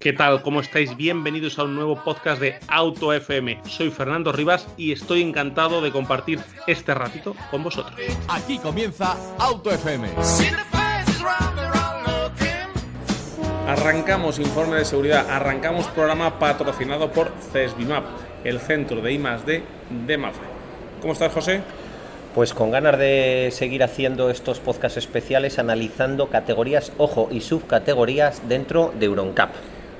¿Qué tal? ¿Cómo estáis? Bienvenidos a un nuevo podcast de Auto FM. Soy Fernando Rivas y estoy encantado de compartir este ratito con vosotros. Aquí comienza Auto FM. Arrancamos informe de seguridad, arrancamos programa patrocinado por CESBIMAP, el centro de I+D de Mafre. ¿Cómo estás, José? Pues con ganas de seguir haciendo estos podcasts especiales analizando categorías, ojo, y subcategorías dentro de Euroncap.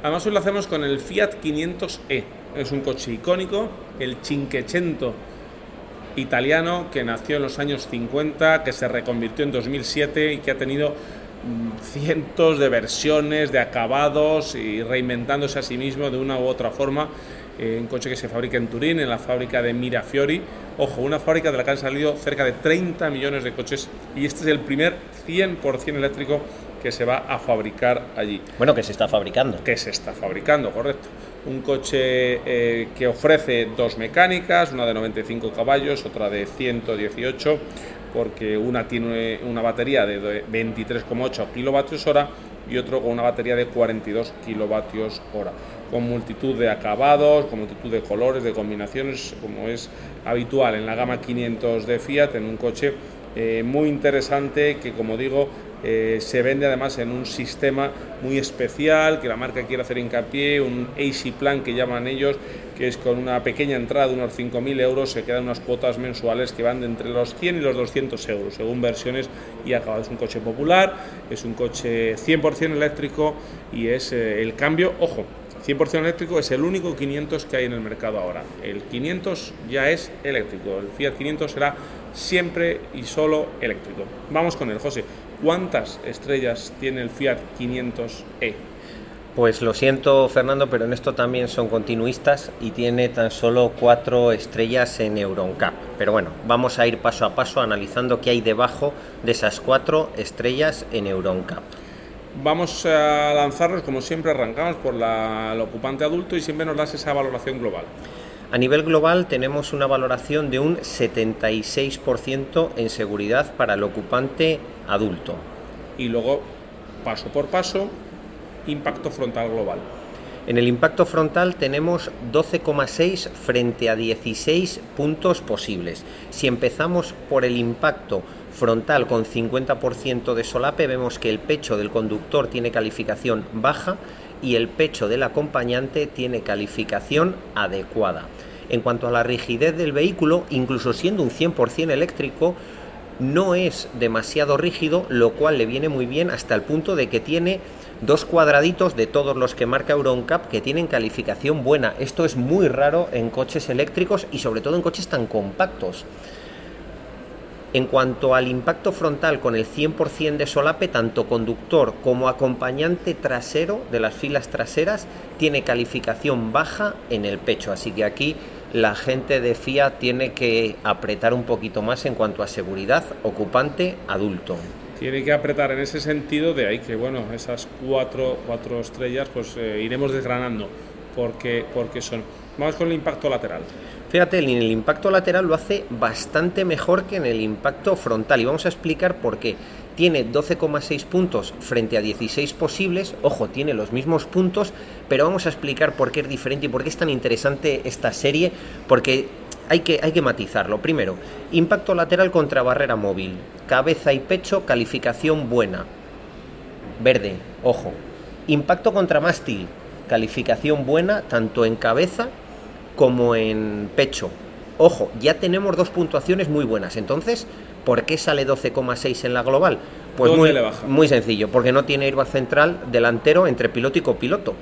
Además hoy lo hacemos con el Fiat 500e. Es un coche icónico, el Cinquecento italiano que nació en los años 50, que se reconvirtió en 2007 y que ha tenido mm, cientos de versiones, de acabados y reinventándose a sí mismo de una u otra forma. Eh, un coche que se fabrica en Turín, en la fábrica de Mirafiori. Ojo, una fábrica de la que han salido cerca de 30 millones de coches y este es el primer 100% eléctrico que se va a fabricar allí. Bueno, que se está fabricando. Que se está fabricando, correcto. Un coche eh, que ofrece dos mecánicas, una de 95 caballos, otra de 118, porque una tiene una batería de 23,8 kilovatios hora y otro con una batería de 42 kilovatios hora, con multitud de acabados, con multitud de colores, de combinaciones, como es habitual en la gama 500 de Fiat, en un coche eh, muy interesante que, como digo, eh, se vende además en un sistema muy especial que la marca quiere hacer hincapié, un AC Plan que llaman ellos, que es con una pequeña entrada de unos 5.000 euros, se quedan unas cuotas mensuales que van de entre los 100 y los 200 euros, según versiones y acabado. Es un coche popular, es un coche 100% eléctrico y es eh, el cambio, ojo, 100% eléctrico es el único 500 que hay en el mercado ahora. El 500 ya es eléctrico, el Fiat 500 será siempre y solo eléctrico. Vamos con él, José. ¿Cuántas estrellas tiene el Fiat 500e? Pues lo siento Fernando, pero en esto también son continuistas y tiene tan solo cuatro estrellas en EuronCap. Pero bueno, vamos a ir paso a paso analizando qué hay debajo de esas cuatro estrellas en EuronCap. Vamos a lanzarnos, como siempre, arrancamos por la, el ocupante adulto y siempre nos das esa valoración global. A nivel global tenemos una valoración de un 76% en seguridad para el ocupante adulto. Y luego, paso por paso, impacto frontal global. En el impacto frontal tenemos 12,6 frente a 16 puntos posibles. Si empezamos por el impacto frontal con 50% de solape, vemos que el pecho del conductor tiene calificación baja y el pecho del acompañante tiene calificación adecuada. En cuanto a la rigidez del vehículo, incluso siendo un 100% eléctrico, no es demasiado rígido, lo cual le viene muy bien hasta el punto de que tiene dos cuadraditos de todos los que marca EuronCap que tienen calificación buena. Esto es muy raro en coches eléctricos y sobre todo en coches tan compactos. En cuanto al impacto frontal con el 100% de solape, tanto conductor como acompañante trasero de las filas traseras tiene calificación baja en el pecho, así que aquí la gente de FIA tiene que apretar un poquito más en cuanto a seguridad ocupante adulto. Tiene que apretar en ese sentido, de ahí que bueno, esas cuatro, cuatro estrellas pues eh, iremos desgranando porque, porque son. Vamos con el impacto lateral. Fíjate, en el impacto lateral lo hace bastante mejor que en el impacto frontal y vamos a explicar por qué. Tiene 12,6 puntos frente a 16 posibles, ojo, tiene los mismos puntos, pero vamos a explicar por qué es diferente y por qué es tan interesante esta serie, porque hay que, hay que matizarlo. Primero, impacto lateral contra barrera móvil, cabeza y pecho, calificación buena, verde, ojo. Impacto contra mástil, calificación buena tanto en cabeza como en pecho. Ojo, ya tenemos dos puntuaciones muy buenas. Entonces, ¿por qué sale 12,6 en la global? Pues muy, muy sencillo, porque no tiene airbag central delantero entre piloto y copiloto.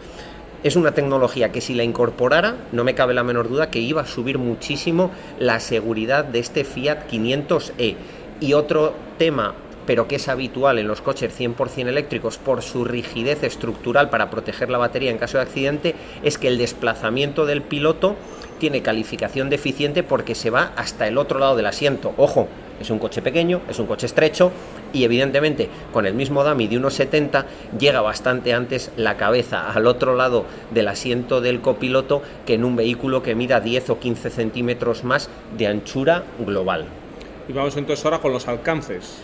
Es una tecnología que si la incorporara, no me cabe la menor duda que iba a subir muchísimo la seguridad de este Fiat 500e. Y otro tema pero que es habitual en los coches 100% eléctricos por su rigidez estructural para proteger la batería en caso de accidente, es que el desplazamiento del piloto tiene calificación deficiente porque se va hasta el otro lado del asiento. Ojo, es un coche pequeño, es un coche estrecho y evidentemente con el mismo DAMI de 1,70 llega bastante antes la cabeza al otro lado del asiento del copiloto que en un vehículo que mida 10 o 15 centímetros más de anchura global. Y vamos entonces ahora con los alcances.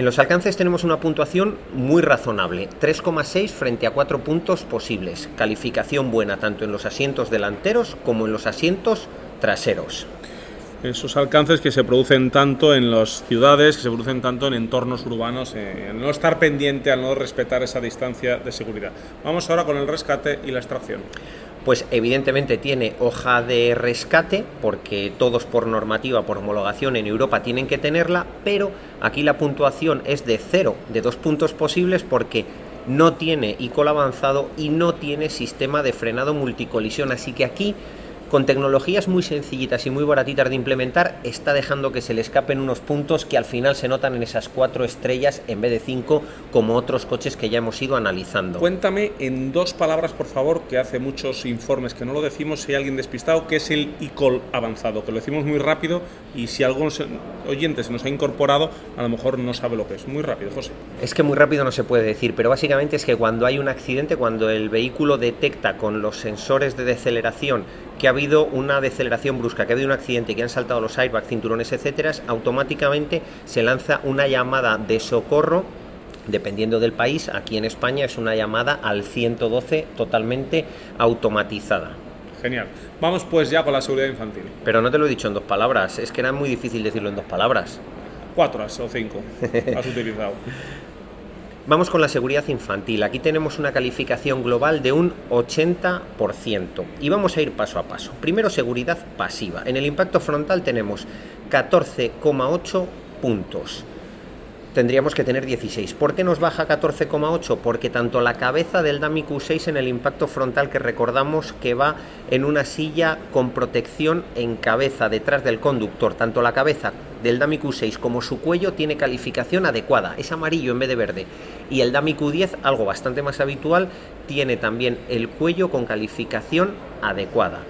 En los alcances tenemos una puntuación muy razonable, 3,6 frente a 4 puntos posibles. Calificación buena tanto en los asientos delanteros como en los asientos traseros. Esos alcances que se producen tanto en las ciudades, que se producen tanto en entornos urbanos, eh, no estar pendiente, al no respetar esa distancia de seguridad. Vamos ahora con el rescate y la extracción pues evidentemente tiene hoja de rescate, porque todos por normativa, por homologación en Europa tienen que tenerla, pero aquí la puntuación es de cero, de dos puntos posibles, porque no tiene ICOL avanzado y no tiene sistema de frenado multicolisión, así que aquí con tecnologías muy sencillitas y muy baratitas de implementar, está dejando que se le escapen unos puntos que al final se notan en esas cuatro estrellas en vez de cinco, como otros coches que ya hemos ido analizando. Cuéntame en dos palabras, por favor, que hace muchos informes que no lo decimos, si hay alguien despistado, qué es el e-call avanzado, que lo decimos muy rápido y si algunos oyentes se nos ha incorporado, a lo mejor no sabe lo que es. Muy rápido, José. Es que muy rápido no se puede decir, pero básicamente es que cuando hay un accidente, cuando el vehículo detecta con los sensores de deceleración que ha habido una deceleración brusca, que ha habido un accidente, que han saltado los airbags, cinturones, etcétera, automáticamente se lanza una llamada de socorro dependiendo del país, aquí en España es una llamada al 112 totalmente automatizada. Genial. Vamos pues ya con la seguridad infantil. Pero no te lo he dicho en dos palabras, es que era muy difícil decirlo en dos palabras. Cuatro o cinco has utilizado. Vamos con la seguridad infantil. Aquí tenemos una calificación global de un 80% y vamos a ir paso a paso. Primero, seguridad pasiva. En el impacto frontal tenemos 14,8 puntos tendríamos que tener 16. ¿Por qué nos baja 14,8? Porque tanto la cabeza del Dami Q6 en el impacto frontal que recordamos que va en una silla con protección en cabeza detrás del conductor, tanto la cabeza del Dami Q6 como su cuello tiene calificación adecuada, es amarillo en vez de verde. Y el Dami Q10, algo bastante más habitual, tiene también el cuello con calificación adecuada.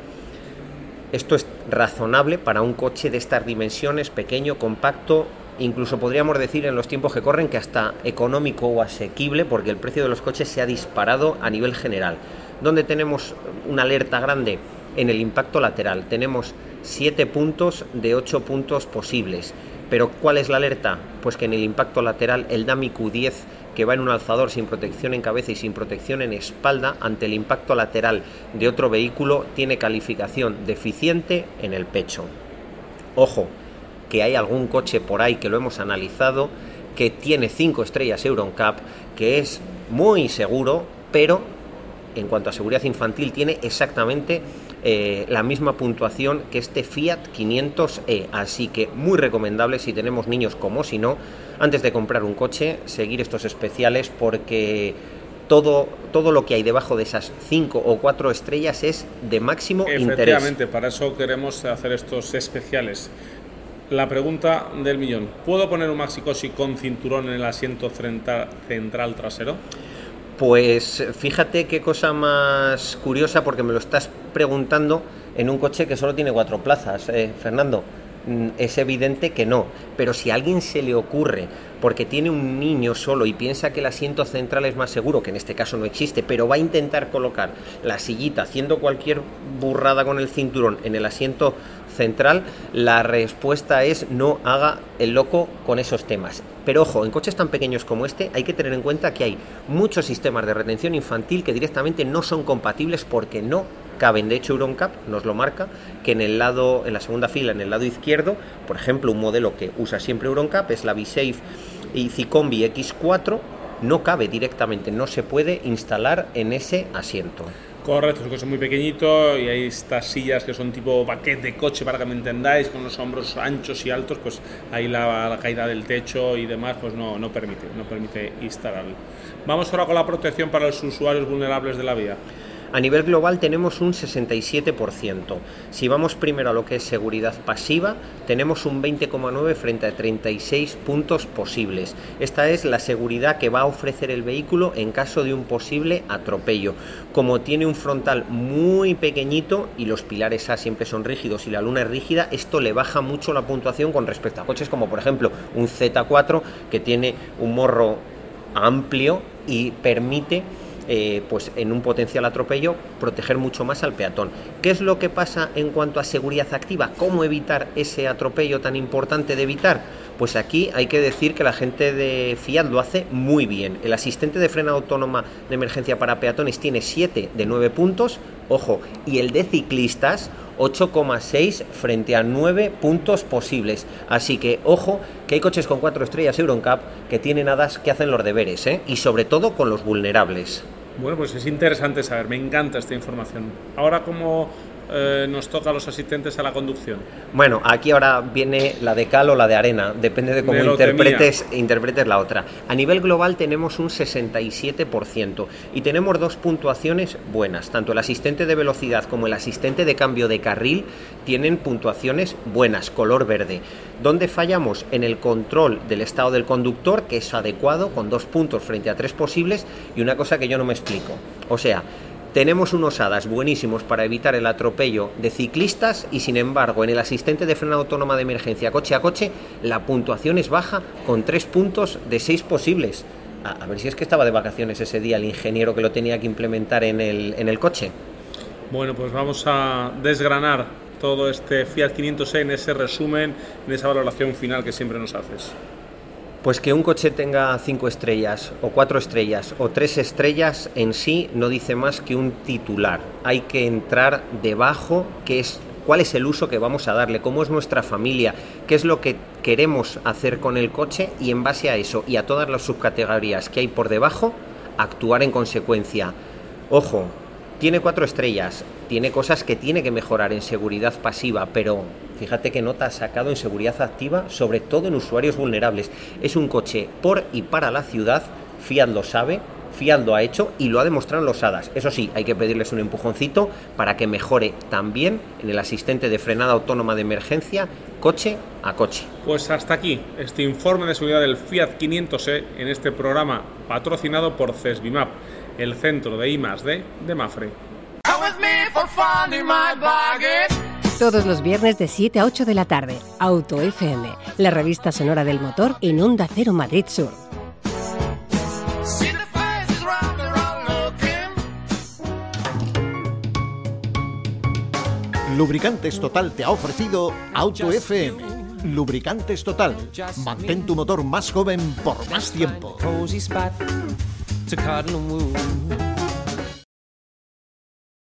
Esto es razonable para un coche de estas dimensiones, pequeño, compacto, incluso podríamos decir en los tiempos que corren que hasta económico o asequible, porque el precio de los coches se ha disparado a nivel general. Donde tenemos una alerta grande en el impacto lateral, tenemos 7 puntos de 8 puntos posibles. Pero ¿cuál es la alerta? Pues que en el impacto lateral el DAMI Q10 que va en un alzador sin protección en cabeza y sin protección en espalda ante el impacto lateral de otro vehículo tiene calificación deficiente en el pecho. Ojo, que hay algún coche por ahí que lo hemos analizado, que tiene 5 estrellas EuronCap, que es muy seguro, pero en cuanto a seguridad infantil tiene exactamente eh, la misma puntuación que este Fiat 500e. Así que muy recomendable si tenemos niños como si no, antes de comprar un coche, seguir estos especiales porque todo, todo lo que hay debajo de esas 5 o 4 estrellas es de máximo interés. Efectivamente, para eso queremos hacer estos especiales. La pregunta del millón. ¿Puedo poner un Maxi con cinturón en el asiento central trasero? Pues fíjate qué cosa más curiosa porque me lo estás preguntando en un coche que solo tiene cuatro plazas, eh, Fernando. Mm, es evidente que no, pero si a alguien se le ocurre porque tiene un niño solo y piensa que el asiento central es más seguro, que en este caso no existe, pero va a intentar colocar la sillita haciendo cualquier burrada con el cinturón en el asiento central, la respuesta es no haga el loco con esos temas. Pero ojo, en coches tan pequeños como este hay que tener en cuenta que hay muchos sistemas de retención infantil que directamente no son compatibles porque no caben. De hecho, EuronCap nos lo marca que en el lado, en la segunda fila, en el lado izquierdo, por ejemplo, un modelo que usa siempre EuronCap es la V-Safe Combi X4, no cabe directamente, no se puede instalar en ese asiento. Correcto, es un coche muy pequeñito y hay estas sillas que son tipo paquete de coche para que me entendáis, con los hombros anchos y altos, pues ahí la, caída del techo y demás pues no, no permite, no permite instalarlo. Vamos ahora con la protección para los usuarios vulnerables de la vía. A nivel global tenemos un 67%. Si vamos primero a lo que es seguridad pasiva, tenemos un 20,9 frente a 36 puntos posibles. Esta es la seguridad que va a ofrecer el vehículo en caso de un posible atropello. Como tiene un frontal muy pequeñito y los pilares A siempre son rígidos y la luna es rígida, esto le baja mucho la puntuación con respecto a coches como por ejemplo un Z4 que tiene un morro amplio y permite eh, pues en un potencial atropello proteger mucho más al peatón. ¿Qué es lo que pasa en cuanto a seguridad activa? ¿Cómo evitar ese atropello tan importante de evitar? Pues aquí hay que decir que la gente de Fiat lo hace muy bien. El asistente de freno autónoma de emergencia para peatones tiene 7 de 9 puntos, ojo, y el de ciclistas 8,6 frente a 9 puntos posibles. Así que ojo que hay coches con 4 estrellas Euroncap que tienen hadas que hacen los deberes, ¿eh? y sobre todo con los vulnerables. Bueno, pues es interesante saber, me encanta esta información. Ahora, como eh, nos toca a los asistentes a la conducción? Bueno, aquí ahora viene la de cal o la de arena, depende de cómo interpretes, interpretes la otra. A nivel global tenemos un 67% y tenemos dos puntuaciones buenas. Tanto el asistente de velocidad como el asistente de cambio de carril tienen puntuaciones buenas, color verde. ¿Dónde fallamos? En el control del estado del conductor, que es adecuado, con dos puntos frente a tres posibles, y una cosa que yo no me explico. O sea, tenemos unos hadas buenísimos para evitar el atropello de ciclistas y sin embargo en el asistente de freno autónoma de emergencia coche a coche la puntuación es baja con tres puntos de seis posibles. A, ver si es que estaba de vacaciones ese día el ingeniero que lo tenía que implementar en el, en el coche. Bueno, pues vamos a desgranar todo este Fiat 500 en ese resumen, en esa valoración final que siempre nos haces. Pues que un coche tenga cinco estrellas o cuatro estrellas o tres estrellas en sí no dice más que un titular. Hay que entrar debajo, que es cuál es el uso que vamos a darle, cómo es nuestra familia, qué es lo que queremos hacer con el coche y en base a eso y a todas las subcategorías que hay por debajo, actuar en consecuencia. Ojo, tiene cuatro estrellas, tiene cosas que tiene que mejorar en seguridad pasiva, pero fíjate qué nota ha sacado en seguridad activa, sobre todo en usuarios vulnerables. Es un coche por y para la ciudad, Fiat lo sabe, Fiat lo ha hecho y lo ha demostrado en los HADAS. Eso sí, hay que pedirles un empujoncito para que mejore también en el asistente de frenada autónoma de emergencia coche a coche. Pues hasta aquí este informe de seguridad del Fiat 500e en este programa patrocinado por CESBIMAP el centro de I +D de Mafre. Todos los viernes de 7 a 8 de la tarde, Auto FM, la revista sonora del motor en Onda Cero Madrid Sur. Lubricantes Total te ha ofrecido Auto FM. Lubricantes Total. Mantén tu motor más joven por más tiempo. to Cardinal Moon.